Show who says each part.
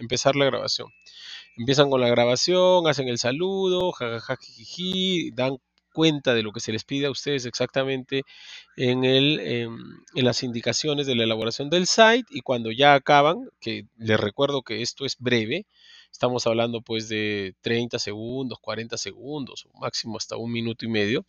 Speaker 1: empezar la grabación. Empiezan con la grabación, hacen el saludo, jajaja, jijiji, dan cuenta de lo que se les pide a ustedes exactamente en, el, em, en las indicaciones de la elaboración del site y cuando ya acaban, que les recuerdo que esto es breve, estamos hablando pues de 30 segundos, 40 segundos, máximo hasta un minuto y medio,